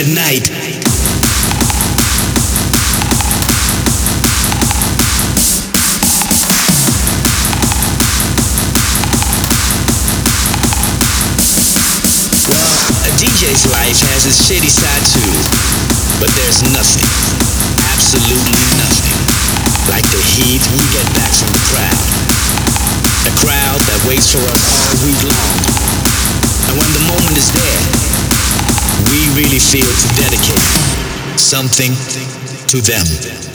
at night. Well, a DJ's life has its shitty side too. But there's nothing, absolutely nothing, like the heat we get back from the crowd. A crowd that waits for us all week long. Really feel to dedicate something to them.